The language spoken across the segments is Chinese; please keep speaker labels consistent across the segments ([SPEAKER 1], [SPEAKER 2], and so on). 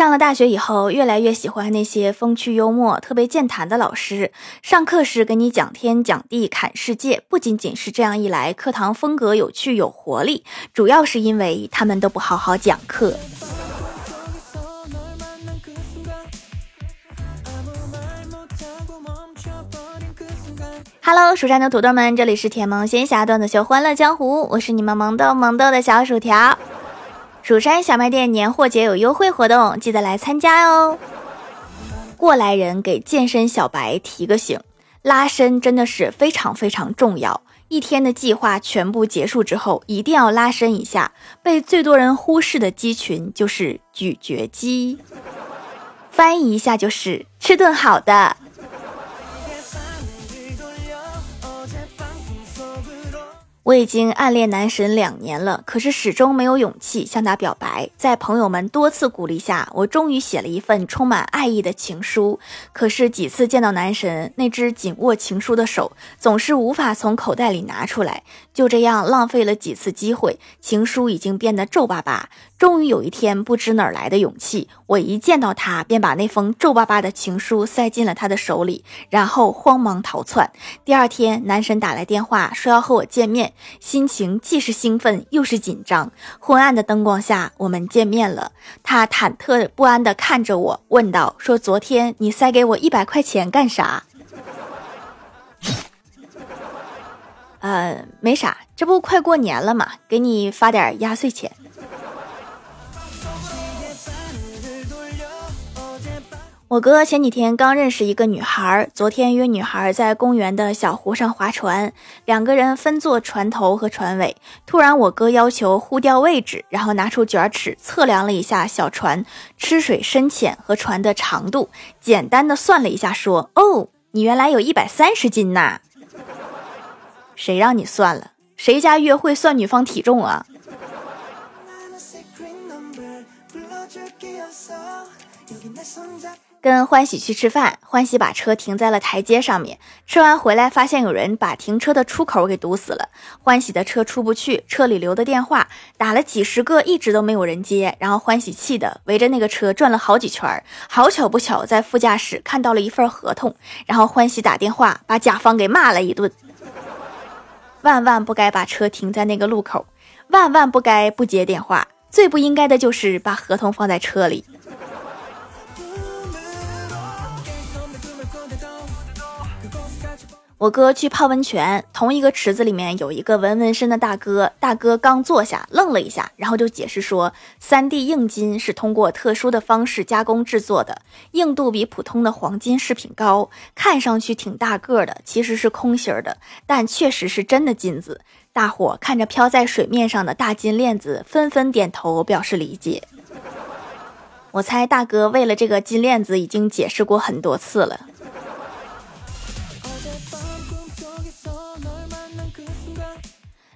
[SPEAKER 1] 上了大学以后，越来越喜欢那些风趣幽默、特别健谈的老师。上课时给你讲天讲地侃世界，不仅仅是这样一来，课堂风格有趣有活力，主要是因为他们都不好好讲课。Hello，蜀山的土豆们，这里是甜萌仙侠段子秀欢乐江湖，我是你们萌豆萌豆的小薯条。蜀山小卖店年货节有优惠活动，记得来参加哦！过来人给健身小白提个醒：拉伸真的是非常非常重要。一天的计划全部结束之后，一定要拉伸一下。被最多人忽视的肌群就是咀嚼肌，翻译一下就是吃顿好的。我已经暗恋男神两年了，可是始终没有勇气向他表白。在朋友们多次鼓励下，我终于写了一份充满爱意的情书。可是几次见到男神，那只紧握情书的手总是无法从口袋里拿出来。就这样浪费了几次机会，情书已经变得皱巴巴。终于有一天，不知哪儿来的勇气，我一见到他，便把那封皱巴巴的情书塞进了他的手里，然后慌忙逃窜。第二天，男神打来电话说要和我见面，心情既是兴奋又是紧张。昏暗的灯光下，我们见面了。他忐忑不安地看着我，问道：“说昨天你塞给我一百块钱干啥？” 呃，没啥，这不快过年了嘛，给你发点压岁钱。我哥前几天刚认识一个女孩，昨天约女孩在公园的小湖上划船，两个人分坐船头和船尾。突然，我哥要求互调位置，然后拿出卷尺测量了一下小船吃水深浅和船的长度，简单的算了一下，说：“哦，你原来有一百三十斤呐！谁让你算了？谁家约会算女方体重啊？”跟欢喜去吃饭，欢喜把车停在了台阶上面。吃完回来，发现有人把停车的出口给堵死了，欢喜的车出不去。车里留的电话打了几十个，一直都没有人接。然后欢喜气的围着那个车转了好几圈。好巧不巧，在副驾驶看到了一份合同。然后欢喜打电话把甲方给骂了一顿。万万不该把车停在那个路口，万万不该不接电话。最不应该的就是把合同放在车里。我哥去泡温泉，同一个池子里面有一个纹纹身的大哥。大哥刚坐下，愣了一下，然后就解释说：“3D 硬金是通过特殊的方式加工制作的，硬度比普通的黄金饰品高，看上去挺大个的，其实是空心的，但确实是真的金子。”大伙看着飘在水面上的大金链子，纷纷点头表示理解。我猜大哥为了这个金链子，已经解释过很多次了。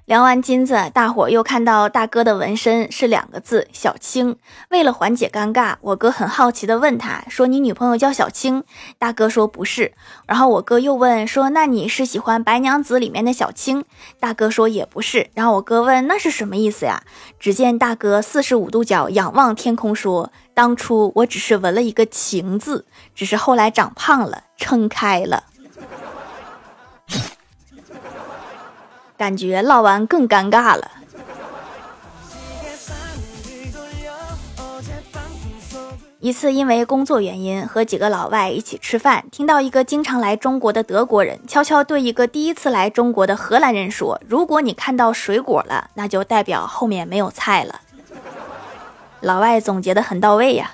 [SPEAKER 1] 量完金子，大伙又看到大哥的纹身是两个字“小青”。为了缓解尴尬，我哥很好奇的问他说：“你女朋友叫小青？”大哥说：“不是。”然后我哥又问说：“那你是喜欢《白娘子》里面的小青？”大哥说：“也不是。”然后我哥问：“那是什么意思呀？”只见大哥四十五度角仰望天空说：“当初我只是纹了一个情字，只是后来长胖了，撑开了。”感觉唠完更尴尬了。一次因为工作原因和几个老外一起吃饭，听到一个经常来中国的德国人悄悄对一个第一次来中国的荷兰人说：“如果你看到水果了，那就代表后面没有菜了。”老外总结的很到位呀。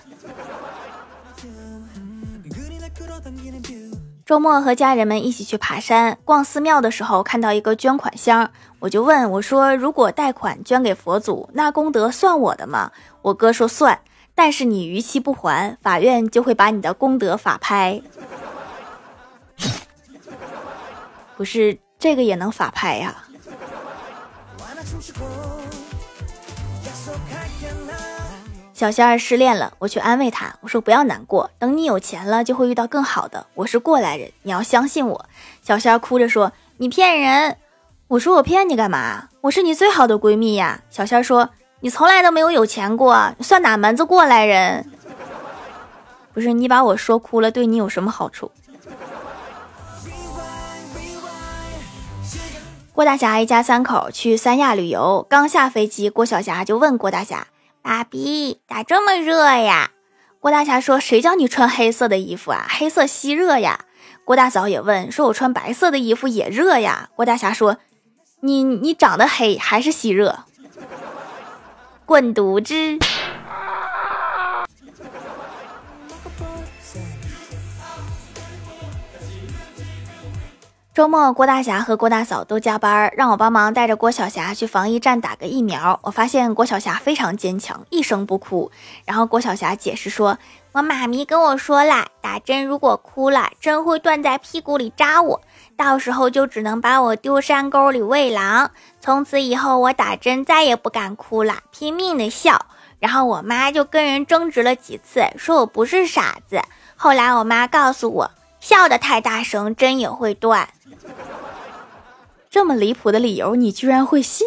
[SPEAKER 1] 周末和家人们一起去爬山，逛寺庙的时候看到一个捐款箱，我就问我说：“如果贷款捐给佛祖，那功德算我的吗？”我哥说算，但是你逾期不还，法院就会把你的功德法拍。不是这个也能法拍呀？小仙儿失恋了，我去安慰他，我说不要难过，等你有钱了就会遇到更好的。我是过来人，你要相信我。小仙儿哭着说：“你骗人！”我说：“我骗你干嘛？我是你最好的闺蜜呀。”小仙儿说：“你从来都没有有钱过，算哪门子过来人？” 不是你把我说哭了，对你有什么好处？郭大侠一家三口去三亚旅游，刚下飞机，郭晓霞就问郭大侠：“爸比，咋这么热呀？”郭大侠说：“谁叫你穿黑色的衣服啊？黑色吸热呀。”郭大嫂也问：“说我穿白色的衣服也热呀？”郭大侠说：“你你长得黑还是吸热？滚犊子！”周末，郭大侠和郭大嫂都加班，让我帮忙带着郭晓霞去防疫站打个疫苗。我发现郭晓霞非常坚强，一声不哭。然后郭晓霞解释说：“我妈咪跟我说了，打针如果哭了，针会断在屁股里扎我，到时候就只能把我丢山沟里喂狼。从此以后，我打针再也不敢哭了，拼命的笑。然后我妈就跟人争执了几次，说我不是傻子。后来我妈告诉我，笑得太大声，针也会断。”这么离谱的理由，你居然会信？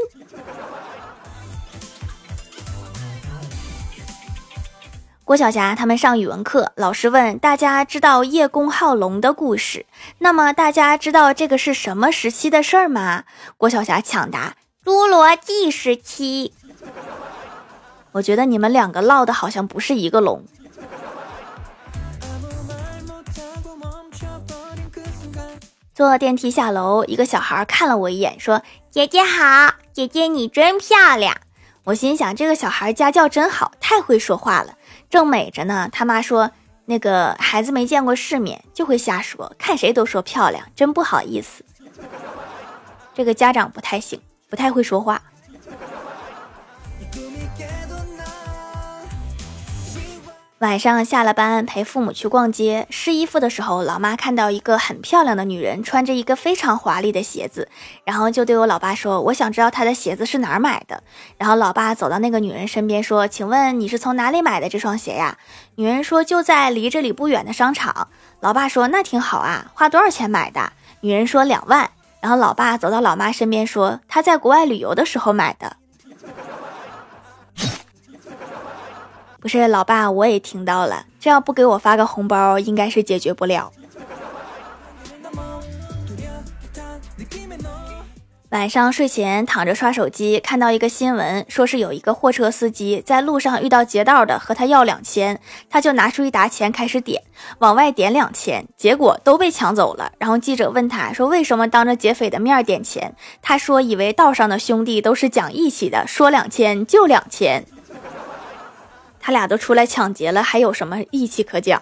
[SPEAKER 1] 郭晓霞他们上语文课，老师问大家知道叶公好龙的故事，那么大家知道这个是什么时期的事儿吗？郭晓霞抢答：侏罗纪时期。我觉得你们两个唠的好像不是一个龙。坐电梯下楼，一个小孩看了我一眼，说：“姐姐好，姐姐你真漂亮。”我心想，这个小孩家教真好，太会说话了。正美着呢，他妈说：“那个孩子没见过世面，就会瞎说，看谁都说漂亮，真不好意思。”这个家长不太行，不太会说话。晚上下了班，陪父母去逛街试衣服的时候，老妈看到一个很漂亮的女人穿着一个非常华丽的鞋子，然后就对我老爸说：“我想知道她的鞋子是哪儿买的。”然后老爸走到那个女人身边说：“请问你是从哪里买的这双鞋呀？”女人说：“就在离这里不远的商场。”老爸说：“那挺好啊，花多少钱买的？”女人说：“两万。”然后老爸走到老妈身边说：“他在国外旅游的时候买的。”不是老爸，我也听到了。这要不给我发个红包，应该是解决不了。晚上睡前躺着刷手机，看到一个新闻，说是有一个货车司机在路上遇到劫道的，和他要两千，他就拿出一沓钱开始点，往外点两千，结果都被抢走了。然后记者问他说：“为什么当着劫匪的面点钱？”他说：“以为道上的兄弟都是讲义气的，说两千就两千。”他俩都出来抢劫了，还有什么义气可讲？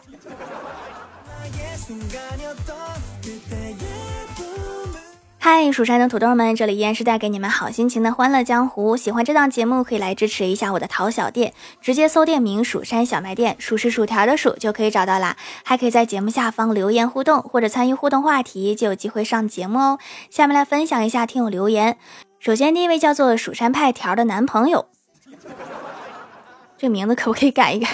[SPEAKER 1] 嗨，蜀山的土豆们，这里依然是带给你们好心情的欢乐江湖。喜欢这档节目，可以来支持一下我的淘小店，直接搜店名“蜀山小卖店”，数是薯条的数就可以找到啦。还可以在节目下方留言互动，或者参与互动话题，就有机会上节目哦。下面来分享一下听友留言。首先，第一位叫做蜀山派条的男朋友。这名字可不可以改一改？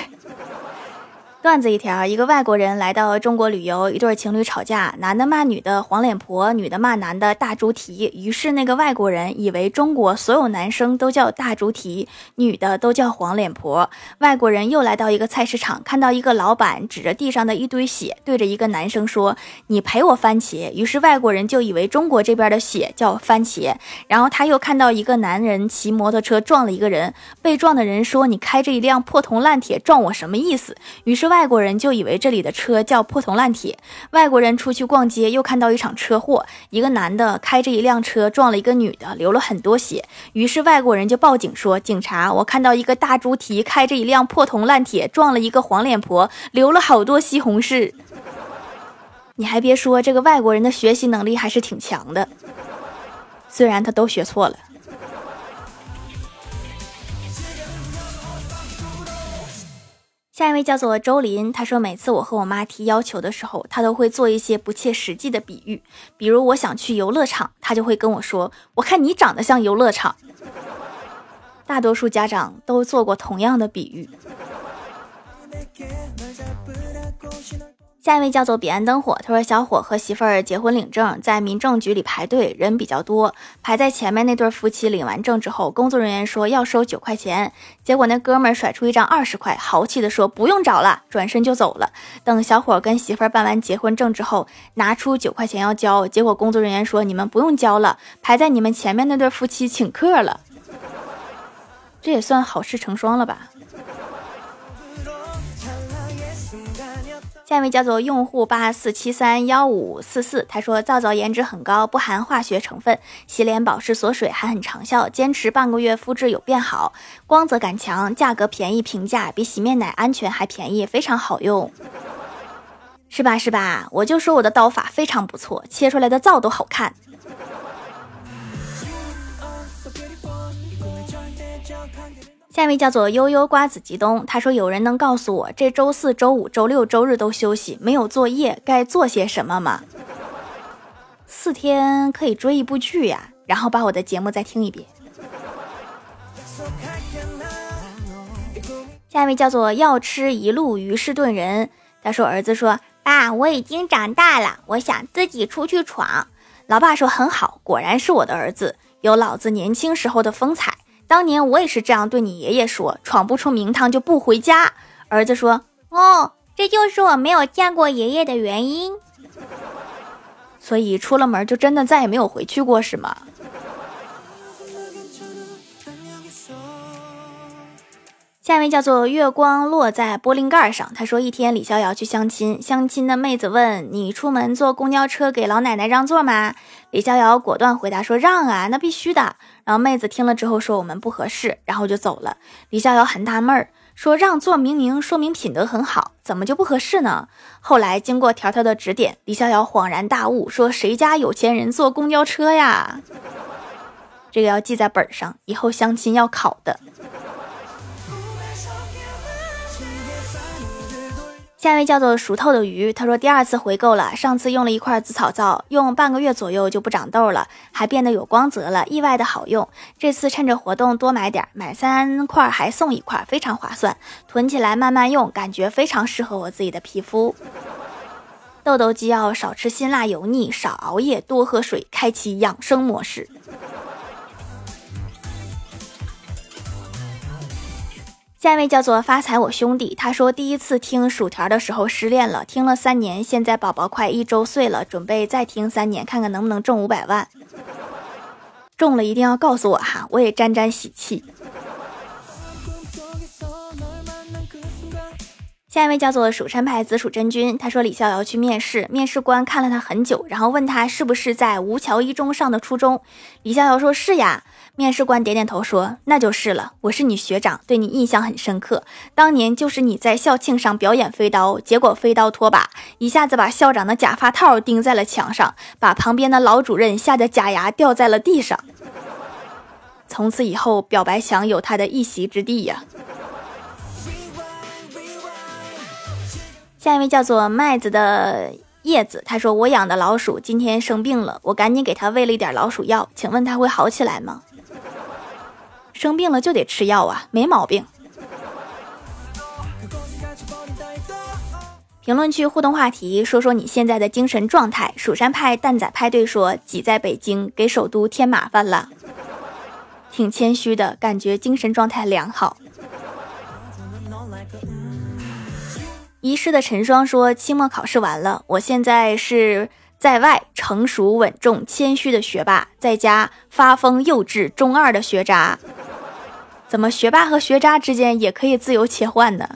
[SPEAKER 1] 段子一条：一个外国人来到中国旅游，一对情侣吵架，男的骂女的黄脸婆，女的骂男的大猪蹄。于是那个外国人以为中国所有男生都叫大猪蹄，女的都叫黄脸婆。外国人又来到一个菜市场，看到一个老板指着地上的一堆血，对着一个男生说：“你赔我番茄。”于是外国人就以为中国这边的血叫番茄。然后他又看到一个男人骑摩托车撞了一个人，被撞的人说：“你开着一辆破铜烂铁撞我什么意思？”于是外。外国人就以为这里的车叫破铜烂铁。外国人出去逛街，又看到一场车祸，一个男的开着一辆车撞了一个女的，流了很多血。于是外国人就报警说：“警察，我看到一个大猪蹄开着一辆破铜烂铁撞了一个黄脸婆，流了好多西红柿。”你还别说，这个外国人的学习能力还是挺强的，虽然他都学错了。下一位叫做周林，他说每次我和我妈提要求的时候，他都会做一些不切实际的比喻，比如我想去游乐场，他就会跟我说：“我看你长得像游乐场。”大多数家长都做过同样的比喻。下一位叫做彼岸灯火，他说小伙和媳妇儿结婚领证，在民政局里排队，人比较多，排在前面那对夫妻领完证之后，工作人员说要收九块钱，结果那哥们儿甩出一张二十块，豪气的说不用找了，转身就走了。等小伙跟媳妇儿办完结婚证之后，拿出九块钱要交，结果工作人员说你们不用交了，排在你们前面那对夫妻请客了，这也算好事成双了吧。下一位叫做用户八四七三幺五四四，他说皂皂颜值很高，不含化学成分，洗脸保湿锁水还很长效，坚持半个月肤质有变好，光泽感强，价格便宜，平价比洗面奶安全还便宜，非常好用，是吧是吧？我就说我的刀法非常不错，切出来的皂都好看。下一位叫做悠悠瓜子吉东，他说：“有人能告诉我，这周四周五周六周日都休息，没有作业，该做些什么吗？”四天可以追一部剧呀，然后把我的节目再听一遍。下一位叫做要吃一路鱼士顿人，他说：“儿子说，爸，我已经长大了，我想自己出去闯。”老爸说：“很好，果然是我的儿子，有老子年轻时候的风采。”当年我也是这样对你爷爷说：“闯不出名堂就不回家。”儿子说：“哦，这就是我没有见过爷爷的原因。”所以出了门就真的再也没有回去过，是吗？下一位叫做月光落在玻璃盖上。他说：“一天，李逍遥去相亲，相亲的妹子问你出门坐公交车给老奶奶让座吗？”李逍遥果断回答说：“让啊，那必须的。”然后妹子听了之后说：“我们不合适。”然后就走了。李逍遥很纳闷儿，说：“让座明明说明品德很好，怎么就不合适呢？”后来经过条条的指点，李逍遥恍然大悟，说：“谁家有钱人坐公交车呀？”这个要记在本上，以后相亲要考的。下一位叫做熟透的鱼，他说第二次回购了，上次用了一块紫草皂，用半个月左右就不长痘了，还变得有光泽了，意外的好用。这次趁着活动多买点，买三块还送一块，非常划算。囤起来慢慢用，感觉非常适合我自己的皮肤。痘痘肌要少吃辛辣油腻，少熬夜，多喝水，开启养生模式。下一位叫做发财我兄弟，他说第一次听薯条的时候失恋了，听了三年，现在宝宝快一周岁了，准备再听三年，看看能不能中五百万。中了一定要告诉我哈，我也沾沾喜气。下一位叫做蜀山派紫薯真君，他说李逍遥去面试，面试官看了他很久，然后问他是不是在吴桥一中上的初中。李逍遥说是呀。面试官点点头说：“那就是了，我是你学长，对你印象很深刻。当年就是你在校庆上表演飞刀，结果飞刀脱把，一下子把校长的假发套钉在了墙上，把旁边的老主任吓得假牙掉在了地上。从此以后，表白墙有他的一席之地呀。”下一位叫做麦子的叶子，他说：“我养的老鼠今天生病了，我赶紧给它喂了一点老鼠药，请问它会好起来吗？”生病了就得吃药啊，没毛病。评论区互动话题，说说你现在的精神状态。蜀山派蛋仔派对说：挤在北京，给首都添麻烦了。挺谦虚的感觉，精神状态良好。遗失的陈双说：期末考试完了，我现在是在外成熟稳重谦虚的学霸，在家发疯幼稚中二的学渣。怎么学霸和学渣之间也可以自由切换呢？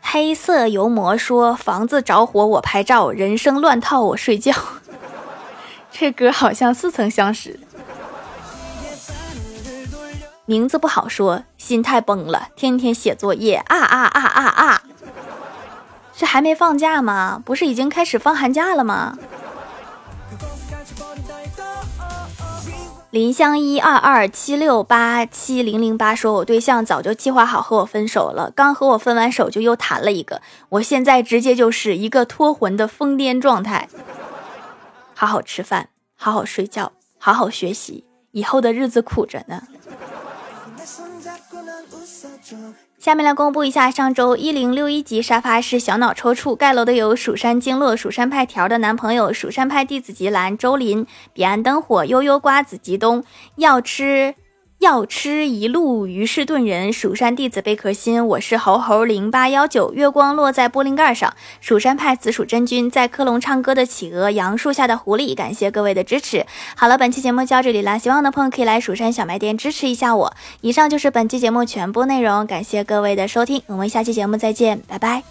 [SPEAKER 1] 黑色油膜说：“房子着火我拍照，人生乱套我睡觉。”这歌好像似曾相识。名字不好说，心态崩了，天天写作业啊啊啊啊啊！这还没放假吗？不是已经开始放寒假了吗？林香一二二七六八七零零八说：“我对象早就计划好和我分手了，刚和我分完手就又谈了一个，我现在直接就是一个脱魂的疯癫状态。好好吃饭，好好睡觉，好好学习，以后的日子苦着呢。”下面来公布一下上周一零六一级沙发是小脑抽搐盖楼的有蜀山经络、蜀山派条的男朋友、蜀山派弟子吉兰、周林、彼岸灯火、悠悠瓜子、吉东要吃。要吃一路于是顿人，蜀山弟子贝壳心，我是猴猴零八幺九，月光落在玻璃盖上，蜀山派紫薯真君在科隆唱歌的企鹅，杨树下的狐狸，感谢各位的支持。好了，本期节目就到这里啦，希望的朋友可以来蜀山小卖店支持一下我。以上就是本期节目全部内容，感谢各位的收听，我们下期节目再见，拜拜。